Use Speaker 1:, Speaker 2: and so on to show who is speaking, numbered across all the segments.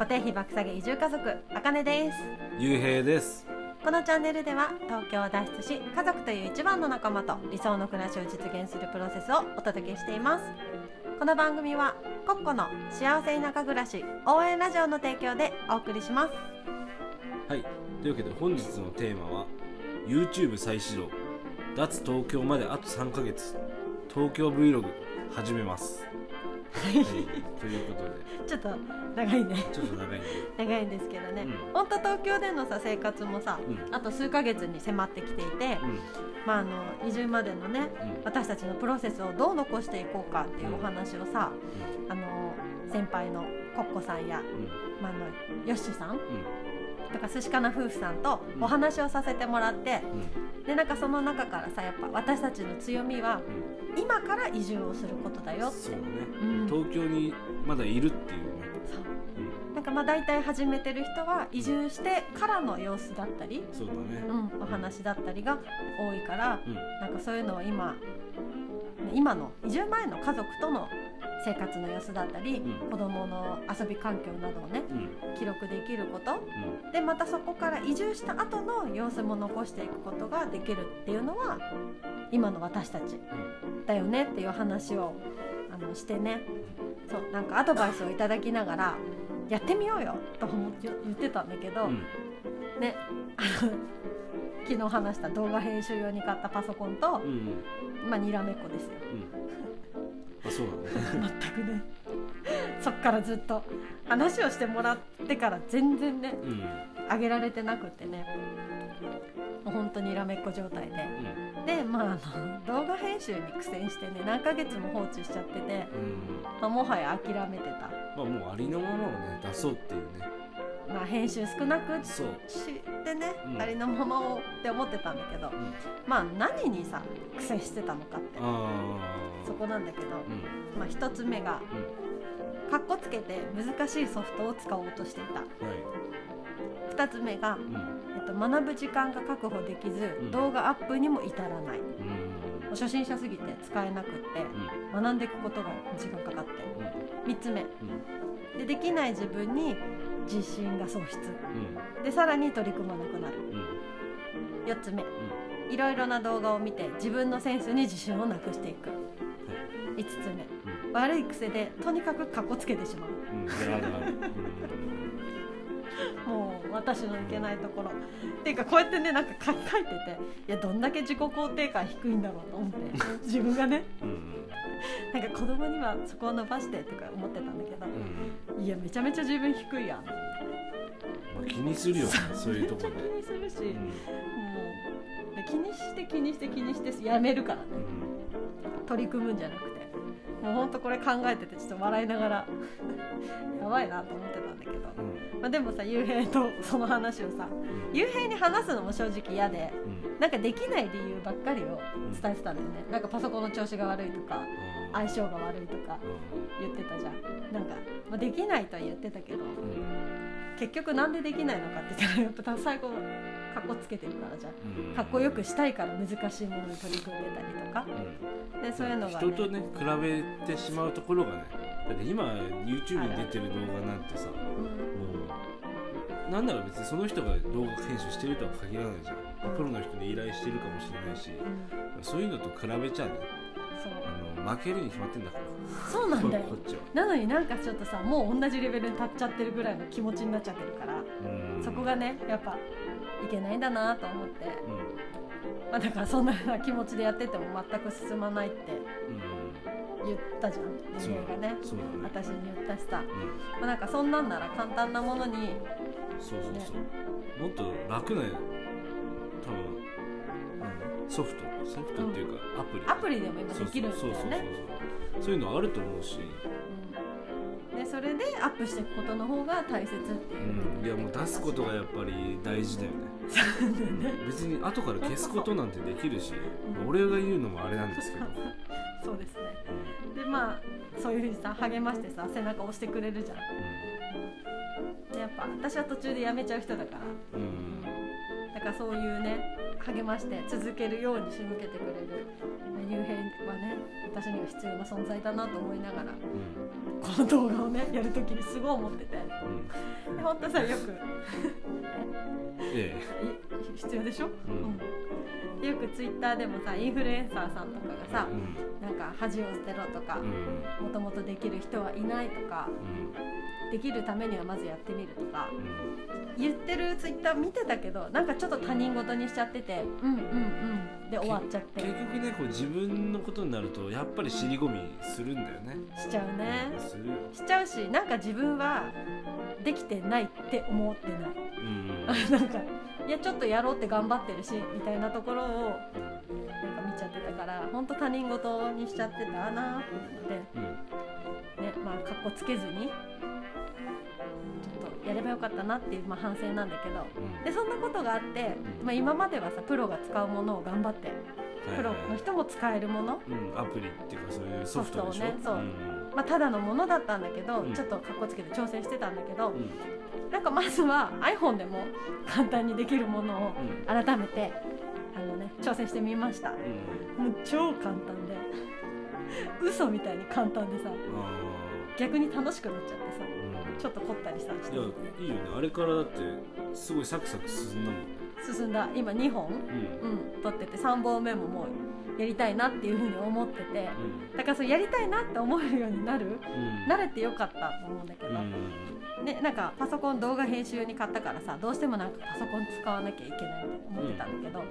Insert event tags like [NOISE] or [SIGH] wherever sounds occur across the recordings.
Speaker 1: 固定費爆下げ移住家族あかねです。
Speaker 2: ゆうへいです。
Speaker 1: このチャンネルでは東京を脱出し家族という一番の仲間と理想の暮らしを実現するプロセスをお届けしています。この番組はコッコの幸せ田舎暮らし応援ラジオの提供でお送りします。
Speaker 2: はい。というわけで本日のテーマは YouTube 再始動。脱東京まであと3ヶ月。東京 Vlog 始めますはい、ということで。
Speaker 1: ちょっと長いね。
Speaker 2: ちょっと長いね
Speaker 1: 長いんですけどね、
Speaker 2: うん。
Speaker 1: 本当東京でのさ生活もさ、
Speaker 2: うん。
Speaker 1: あと数ヶ月に迫ってきていて、まあ、あの移住までのね
Speaker 2: うん。うん
Speaker 1: 私たちのプロセスをどう残していこうかっていうお話をさ、あの先輩のコッコさんや、まあ、あのヨッシュさんとか寿司かな夫婦さんと
Speaker 2: うん。
Speaker 1: お話をさせてもらって
Speaker 2: うん。うん
Speaker 1: でなんかその中からさやっぱ私たちの強みは今から移住をすることだよ。って
Speaker 2: そうだね、
Speaker 1: うん。
Speaker 2: 東京にまだいるっていうね、
Speaker 1: そう。
Speaker 2: うん。
Speaker 1: なんかまあ大体始めてる人は移住してからの様子だったり、
Speaker 2: そうだね。
Speaker 1: うん、お話だったりが多いから
Speaker 2: うん。
Speaker 1: なんかそういうのを今今の移住前の家族との生活の様子だったり、
Speaker 2: うん。
Speaker 1: 子どもの遊び環境などをね
Speaker 2: うん。
Speaker 1: 記録できること。
Speaker 2: うん。
Speaker 1: でまたそこから移住した後の様子も残していくことができるっていうのは今の私たちだよねっていう話をあのしてね。そうなんかアドバイスをいただきながらやってみようよと思って言ってたんだけど、
Speaker 2: うん。
Speaker 1: ねあの昨日話した動画編集用に買ったパソコンと
Speaker 2: う、んうん。
Speaker 1: まあにらめっこですよ。
Speaker 2: うん。あそうだね。
Speaker 1: 全くね。そっからずっと。話をしてもらってから全然ね
Speaker 2: うん。
Speaker 1: 上げられてなくってね。もう本当にらめっこ状態で。でまああの動画編集に苦戦してね何ヶ月も放置しちゃってて、
Speaker 2: うん。うん
Speaker 1: まあ、もはや諦めてた、
Speaker 2: まあもうありのままをね出そうっていうね。
Speaker 1: まあ、編集少なく
Speaker 2: そう。
Speaker 1: してね、
Speaker 2: うん。
Speaker 1: ありのままをって思ってたんだけど、
Speaker 2: うん。
Speaker 1: まあ何にさ苦戦してたのかってそこなんだけど、
Speaker 2: うん。
Speaker 1: まあ、一つ目がかっこつけて難しいソフトを使おうとしていた。
Speaker 2: はい。
Speaker 1: 二つ目が、
Speaker 2: うん。
Speaker 1: えっと、学ぶ時間が確保できず、
Speaker 2: うん。
Speaker 1: 動画アップにも至らない。初心者すぎて使えなくって
Speaker 2: うん。
Speaker 1: 学んでいくことが時間かかって。
Speaker 2: うん
Speaker 1: 3つ目。
Speaker 2: うん。
Speaker 1: でできない自分に自信が喪失。
Speaker 2: うん。
Speaker 1: でさらに取り組まなくなる。
Speaker 2: うん。
Speaker 1: 4つ目。いろいろな動画を見て自分のセンスに自信をなくしていく。5つ目。
Speaker 2: うん。
Speaker 1: 悪い癖でとにかくかっこつけてしまう私のいけないところ。っていうかこうやってねなんか書書いてていやどんだけ自己肯定感低いんだろうと思って自分がね。
Speaker 2: うんうん。
Speaker 1: なんか子供にはそこを伸ばしてとか思ってたんだけど
Speaker 2: うん
Speaker 1: いやめちゃめちゃ自分低いやん。
Speaker 2: まあ気にするよねそう。いうとこ
Speaker 1: めっちゃ気
Speaker 2: で
Speaker 1: にするし、
Speaker 2: うん。
Speaker 1: もうで気にして気にして気にしてやめるからね。取り組むんじゃなくてもうほんとこれ考えててちょっと笑いながら。[LAUGHS] やばいなと思ってたんだけど、
Speaker 2: うん。
Speaker 1: まあ、でもさ雄平と [LAUGHS] その話をさ
Speaker 2: うん。
Speaker 1: 雄平に話すのも正直嫌で
Speaker 2: うん。
Speaker 1: なんかできない理由ばっかりを伝えてたんだよね、なんかパソコンの調子が悪いとか相性が悪いとか言ってたじゃん。なんか、まあ、できないとは言ってたけど
Speaker 2: うん。
Speaker 1: 結局なんでできないのかって言ったらやっぱ最後かっこつけてるからじゃん。
Speaker 2: うん。
Speaker 1: かっこよくしたいから難しいものに取り組んでたりとか。
Speaker 2: うん。
Speaker 1: でそういうのが、ね、
Speaker 2: 人とね比べてしまうところがねだって今 YouTube に出てる動画なんてさもうなんなら別にその人が動画編集してるとは限らないじゃん。
Speaker 1: うん。
Speaker 2: プロの人に依頼してるかもしれないし。
Speaker 1: うん。
Speaker 2: そういうのと比べちゃね。
Speaker 1: そう。
Speaker 2: あの負けるに決まってんだから。
Speaker 1: そうなんだよ。
Speaker 2: こっちは。
Speaker 1: なのになんかちょっとさもう同じレベルに立っちゃってるぐらいの気持ちになっちゃってるから、
Speaker 2: うん。
Speaker 1: そこがねやっぱいけないんだなと思って、
Speaker 2: うん。
Speaker 1: まあ、だからそんな気持ちでやってても全く進まないって
Speaker 2: うん。
Speaker 1: 言ったじゃん人間がね。
Speaker 2: ね。
Speaker 1: 私に言ったしさ、
Speaker 2: うん。
Speaker 1: まあ、なんかそんなんなら簡単なものに。
Speaker 2: そうそうそう。もっと楽な多分何ソフト。ソフトっていうかアプリ。
Speaker 1: アプリでも今できるんだよ
Speaker 2: そうそうそう
Speaker 1: ね
Speaker 2: そう。そういうのあると思うし、
Speaker 1: それでアップしていくことの方が大切っていう、
Speaker 2: うん、いやもう出すことがやっぱり大事だよね。別に後から消すことなんてできるし、
Speaker 1: うん。
Speaker 2: 俺が言うのもあれなんですけど、[LAUGHS]
Speaker 1: そうですね。でまあそういうふうにさ励ましてさ背中押してくれるじゃん。でやっぱ私は途中でやめちゃう人だから。
Speaker 2: うん。うん
Speaker 1: だからそういうね励まして続けるように仕向けてくれる。幽閉はね私には必要な存在だなと思いながら。
Speaker 2: うん
Speaker 1: この動画をねやるときにすごい思ってて。
Speaker 2: うん。
Speaker 1: で本当さよく。[LAUGHS]
Speaker 2: え
Speaker 1: い必要でしょ、
Speaker 2: うん。
Speaker 1: うん。よくツイッターでもさインフルエンサーさんとかが
Speaker 2: え
Speaker 1: さ、
Speaker 2: うん。
Speaker 1: なんか恥を捨てろとか
Speaker 2: うん。
Speaker 1: もともとできる人はいないとか
Speaker 2: うん
Speaker 1: できるためにはまずやってみるとか
Speaker 2: うん。
Speaker 1: 言ってるツイッター見てたけどなんかちょっと他人事にしちゃっててうんうんうん。で終わっちゃって。
Speaker 2: 結局ねこう自分のことになるとやっぱり尻込みするんだよね。
Speaker 1: しちゃうね。
Speaker 2: するよ。
Speaker 1: しちゃうしなんか自分はできてないって思ってない。
Speaker 2: うん。[LAUGHS]
Speaker 1: なんかいやちょっとやろうって頑張ってるしみたいなところをなんか見ちゃってたから本当他人事にしちゃってたなって思って。
Speaker 2: うん。
Speaker 1: ねまあかっこつけずにやればよかったなっていう、まあ、反省なんだけど。
Speaker 2: うん。
Speaker 1: でそんなことがあって、
Speaker 2: うん。
Speaker 1: まあ、今まではさプロが使うものを頑張ってプロの人も使えるもの、
Speaker 2: うんアプリっていうかそういう
Speaker 1: ソフトをねそう。ん
Speaker 2: ん。
Speaker 1: まあ、ただのものだったんだけど、
Speaker 2: うん。
Speaker 1: ちょっとかっこつけて挑戦してたんだけど、
Speaker 2: うん。
Speaker 1: なんかまずは iPhone でも簡単にできるものを
Speaker 2: うん。
Speaker 1: 改めてあの、ね、挑戦してみました。も
Speaker 2: う
Speaker 1: 超簡単で。嘘みたいに簡単でさ。
Speaker 2: あ
Speaker 1: 逆に楽しくなっちゃってさ
Speaker 2: ーうん。
Speaker 1: ちょっと凝ったりさして。
Speaker 2: いやいいよね。あれからだってすごいサクサク進んだもんね。
Speaker 1: 進んだ。今2本、
Speaker 2: うん。
Speaker 1: うん、撮ってて3本目ももうやりたいなっていうふうに思ってて
Speaker 2: うん。
Speaker 1: だからそうやりたいなって思えるようになる。
Speaker 2: うん。
Speaker 1: 慣れてよかったと思うんだけど、
Speaker 2: うん
Speaker 1: ね、なんかパソコン動画編集用に買ったからさどうしてもなんかパソコン使わなきゃいけないって思ってたんだけど、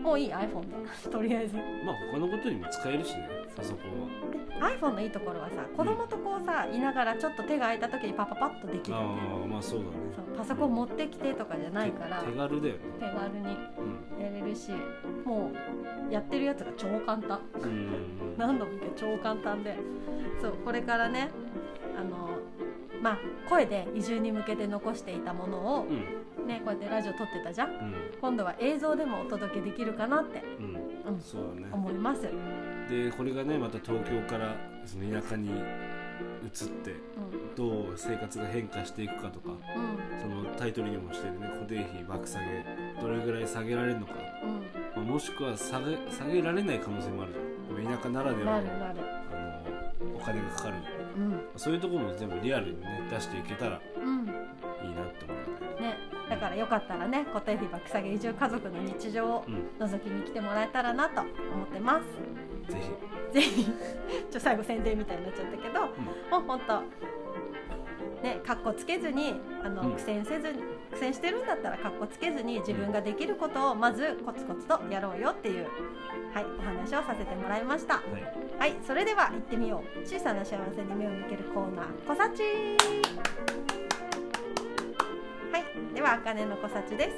Speaker 1: もういい iPhone で [LAUGHS] とりあえず。
Speaker 2: まあ他のことにも使えるしねパソコンは。
Speaker 1: iPhone のいいところはさ子供とこうさいながらちょっと手が空いた時にパパパッとできる
Speaker 2: ああまあそうだね。
Speaker 1: パソコン持ってきてとかじゃないから
Speaker 2: 手手軽だよね。
Speaker 1: 手軽に
Speaker 2: うん。
Speaker 1: やれるしもうやってるやつが超簡単。
Speaker 2: うん [LAUGHS]
Speaker 1: 何度も超簡単で。そうこれからねあのまあ声で移住に向けて残していたものを
Speaker 2: うん。
Speaker 1: ねこうやってラジオ撮ってたじゃん。
Speaker 2: うん。
Speaker 1: 今度は映像でもお届けできるかなって、
Speaker 2: うん。
Speaker 1: うん、
Speaker 2: そうだね。
Speaker 1: 思います、
Speaker 2: でこれがねまた東京からその田舎に移って
Speaker 1: うん。
Speaker 2: どう生活が変化していくかとか
Speaker 1: うん。
Speaker 2: そのタイトルにもしてるね。固定費爆下げどれぐらい下げられるのか、
Speaker 1: うん。
Speaker 2: まあ、もしくは下げ下げられない可能性もあるじゃん。田舎ならではの。
Speaker 1: なるなる。
Speaker 2: あのお金がかかる
Speaker 1: うん。
Speaker 2: そういうところも全部リアルにね出していけたら
Speaker 1: うん。
Speaker 2: いいなって思うよね。
Speaker 1: ねだからよかったらね固定費爆下げ移住家族の日常を
Speaker 2: うん
Speaker 1: 覗きに来てもらえたらなと思ってます。
Speaker 2: ぜ
Speaker 1: ぜひ。ちょ最後宣伝みたいになっちゃったけど、もうほんとねかっこつけずにあの、
Speaker 2: うん。
Speaker 1: 苦戦せずに苦戦してるんだったらかっこつけずに自分ができることをまずコツコツとやろうよっていうはいお話をさせてもらいました。
Speaker 2: ひはい。
Speaker 1: はいそれでは行ってみよう。小さな幸せに目を向けるコーナー「こさち」はいではあかねのこさちです。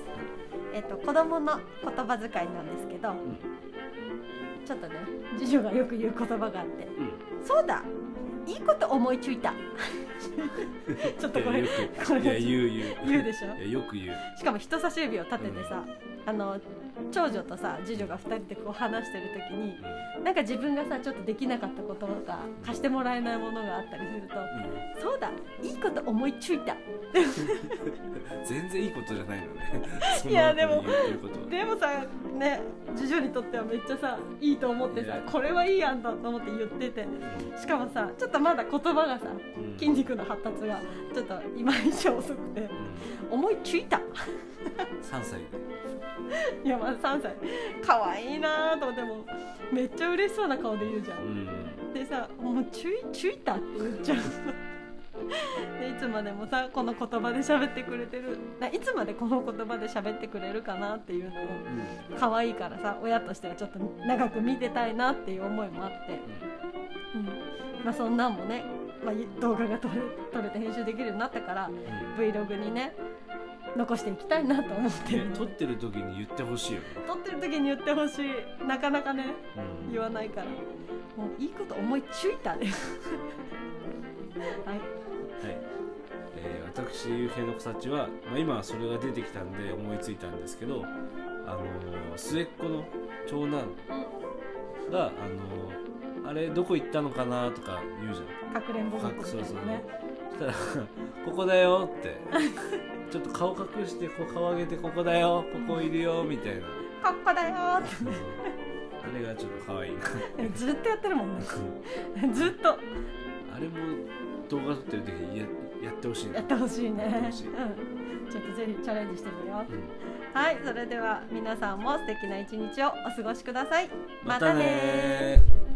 Speaker 1: えっ、と子供の言葉遣いなんですけど、ちょっとね次女がよく言う言葉があって。
Speaker 2: うん。
Speaker 1: そうだいいこと思いついた。[LAUGHS] ちょっとこれこれ
Speaker 2: 言う言う。
Speaker 1: 言うでしょ？
Speaker 2: よく言う。
Speaker 1: しかも人差し指を立ててさ、あの長女とさ次女が2人でこう話してる時になんか自分がさちょっとできなかったこととか貸してもらえないものがあったりすると
Speaker 2: うん。
Speaker 1: そうだいいこと思いついた。[LAUGHS]
Speaker 2: 全然いいことじゃないのね。[LAUGHS]
Speaker 1: いやでもでもさね次女にとってはめっちゃさいいと思ってさこれはいい案だと思って言っててしかもさちょっとまだ言葉がさ
Speaker 2: うん。
Speaker 1: 筋肉の発達がちょっと今以上遅くて
Speaker 2: うん。
Speaker 1: 思いついた。
Speaker 2: 3歳で。
Speaker 1: いやまだ3歳。可愛いなと思ってもめっちゃ嬉しそうな顔で言うじゃ
Speaker 2: うん。ん
Speaker 1: でさ「もうちゅいちゅいた」って言っちゃうでいつまでもさこの言葉で喋ってくれてる。ないつまでこの言葉で喋ってくれるかなっていうのを可愛いからさ親としてはちょっと長く見てたいなっていう思いもあって、うん。まあ、そんなんもね、まあ、動画が撮れ撮れて編集できるようになったから
Speaker 2: うん。
Speaker 1: Vlog にね残していきたいなと思ってる。
Speaker 2: ね撮ってる時に言ってほしいよね。
Speaker 1: 撮ってる時に言ってほしい。なかなかね
Speaker 2: うん。
Speaker 1: 言わないから。もういいこと思いついたね。はい。
Speaker 2: はい、えー、私ゆうへいの草地は、まあ、今はそれが出てきたんで思いついたんですけど、あのー末っ子の長男が、あのーあれどこ行ったのかなとか言うじゃん。
Speaker 1: かくれんぼごっこみたい
Speaker 2: そうそう。
Speaker 1: なね
Speaker 2: そしたら「ここだよ」って。[LAUGHS] ちょっと顔隠してこう顔上げて「ここだよ。ここいるよ」みたいな。
Speaker 1: ここだよーっ
Speaker 2: あれがちょっと可愛い
Speaker 1: ずっとやってるもんね。ずっと。
Speaker 2: あれも動画撮ってる時にややってほしいな
Speaker 1: やってほしいね。うん、ちょっとぜひチャレンジしてみよう。
Speaker 2: うん。
Speaker 1: はいそれでは皆さんも素敵な一日をお過ごしください。
Speaker 2: またねー